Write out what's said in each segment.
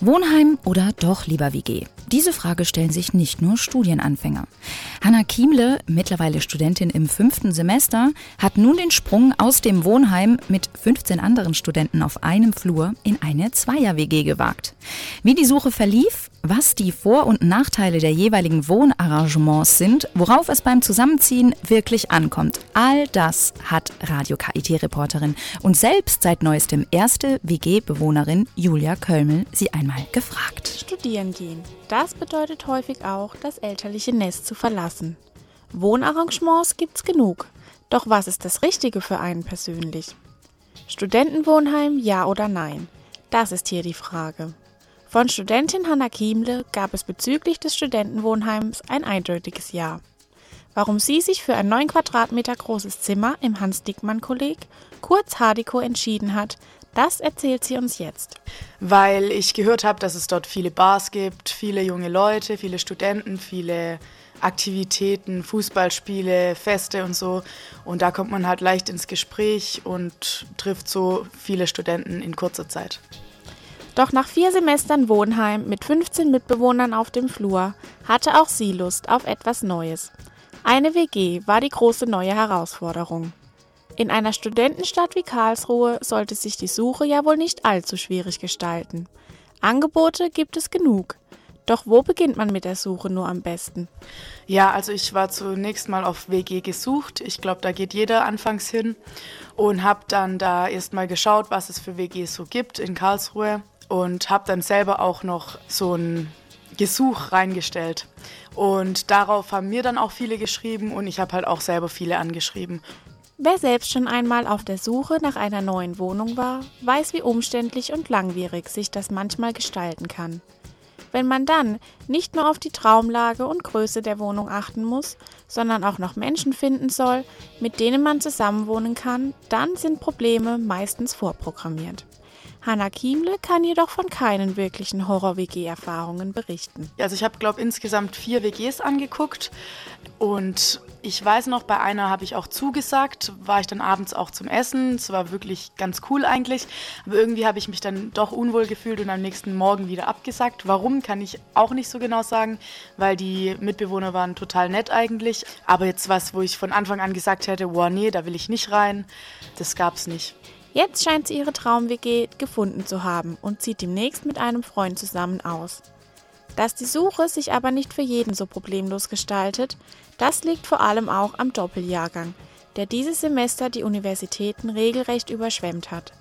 Wohnheim oder doch lieber WG? Diese Frage stellen sich nicht nur Studienanfänger. Hanna Kiemle, mittlerweile Studentin im fünften Semester, hat nun den Sprung aus dem Wohnheim mit 15 anderen Studenten auf einem Flur in eine Zweier-WG gewagt. Wie die Suche verlief, was die Vor- und Nachteile der jeweiligen Wohnarrangements sind, worauf es beim Zusammenziehen wirklich ankommt. All das hat Radio KIT-Reporterin und selbst seit neuestem erste WG-Bewohnerin Julia Kölmel sie einmal gefragt. Studieren gehen. Das bedeutet häufig auch, das elterliche Nest zu verlassen. Wohnarrangements gibt's genug. Doch was ist das Richtige für einen persönlich? Studentenwohnheim, ja oder nein? Das ist hier die Frage. Von Studentin Hanna Kiemle gab es bezüglich des Studentenwohnheims ein eindeutiges Ja. Warum sie sich für ein 9 Quadratmeter großes Zimmer im Hans-Dickmann-Kolleg, kurz Hardiko, entschieden hat, das erzählt sie uns jetzt. Weil ich gehört habe, dass es dort viele Bars gibt, viele junge Leute, viele Studenten, viele Aktivitäten, Fußballspiele, Feste und so. Und da kommt man halt leicht ins Gespräch und trifft so viele Studenten in kurzer Zeit. Doch nach vier Semestern Wohnheim mit 15 Mitbewohnern auf dem Flur hatte auch sie Lust auf etwas Neues. Eine WG war die große neue Herausforderung. In einer Studentenstadt wie Karlsruhe sollte sich die Suche ja wohl nicht allzu schwierig gestalten. Angebote gibt es genug. Doch wo beginnt man mit der Suche nur am besten? Ja, also ich war zunächst mal auf WG gesucht. Ich glaube, da geht jeder anfangs hin und habe dann da erst mal geschaut, was es für WGs so gibt in Karlsruhe und habe dann selber auch noch so ein Gesuch reingestellt. Und darauf haben mir dann auch viele geschrieben und ich habe halt auch selber viele angeschrieben. Wer selbst schon einmal auf der Suche nach einer neuen Wohnung war, weiß, wie umständlich und langwierig sich das manchmal gestalten kann. Wenn man dann nicht nur auf die Traumlage und Größe der Wohnung achten muss, sondern auch noch Menschen finden soll, mit denen man zusammenwohnen kann, dann sind Probleme meistens vorprogrammiert. Hanna Kiemle kann jedoch von keinen wirklichen Horror-WG-Erfahrungen berichten. Also ich habe, glaube insgesamt vier WGs angeguckt und ich weiß noch, bei einer habe ich auch zugesagt, war ich dann abends auch zum Essen. Es war wirklich ganz cool eigentlich, aber irgendwie habe ich mich dann doch unwohl gefühlt und am nächsten Morgen wieder abgesagt. Warum, kann ich auch nicht so genau sagen, weil die Mitbewohner waren total nett eigentlich. Aber jetzt was, wo ich von Anfang an gesagt hätte, wow, nee, da will ich nicht rein, das gab es nicht. Jetzt scheint sie ihre Traum-WG gefunden zu haben und zieht demnächst mit einem Freund zusammen aus. Dass die Suche sich aber nicht für jeden so problemlos gestaltet, das liegt vor allem auch am Doppeljahrgang, der dieses Semester die Universitäten regelrecht überschwemmt hat.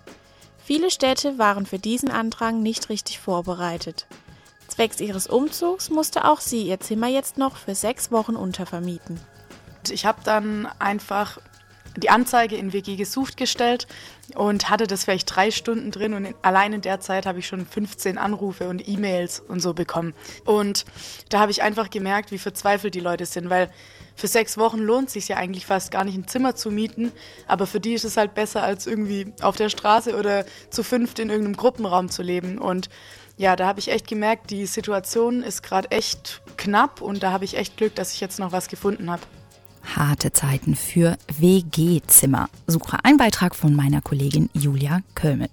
Viele Städte waren für diesen Andrang nicht richtig vorbereitet. Zwecks ihres Umzugs musste auch sie ihr Zimmer jetzt noch für sechs Wochen untervermieten. Ich habe dann einfach die Anzeige in WG gesucht gestellt und hatte das vielleicht drei Stunden drin und in, allein in der Zeit habe ich schon 15 Anrufe und E-Mails und so bekommen. Und da habe ich einfach gemerkt, wie verzweifelt die Leute sind, weil für sechs Wochen lohnt es sich ja eigentlich fast gar nicht ein Zimmer zu mieten, aber für die ist es halt besser, als irgendwie auf der Straße oder zu fünft in irgendeinem Gruppenraum zu leben. Und ja, da habe ich echt gemerkt, die Situation ist gerade echt knapp und da habe ich echt Glück, dass ich jetzt noch was gefunden habe. Harte Zeiten für WG-Zimmer. Suche ein Beitrag von meiner Kollegin Julia Kölmel.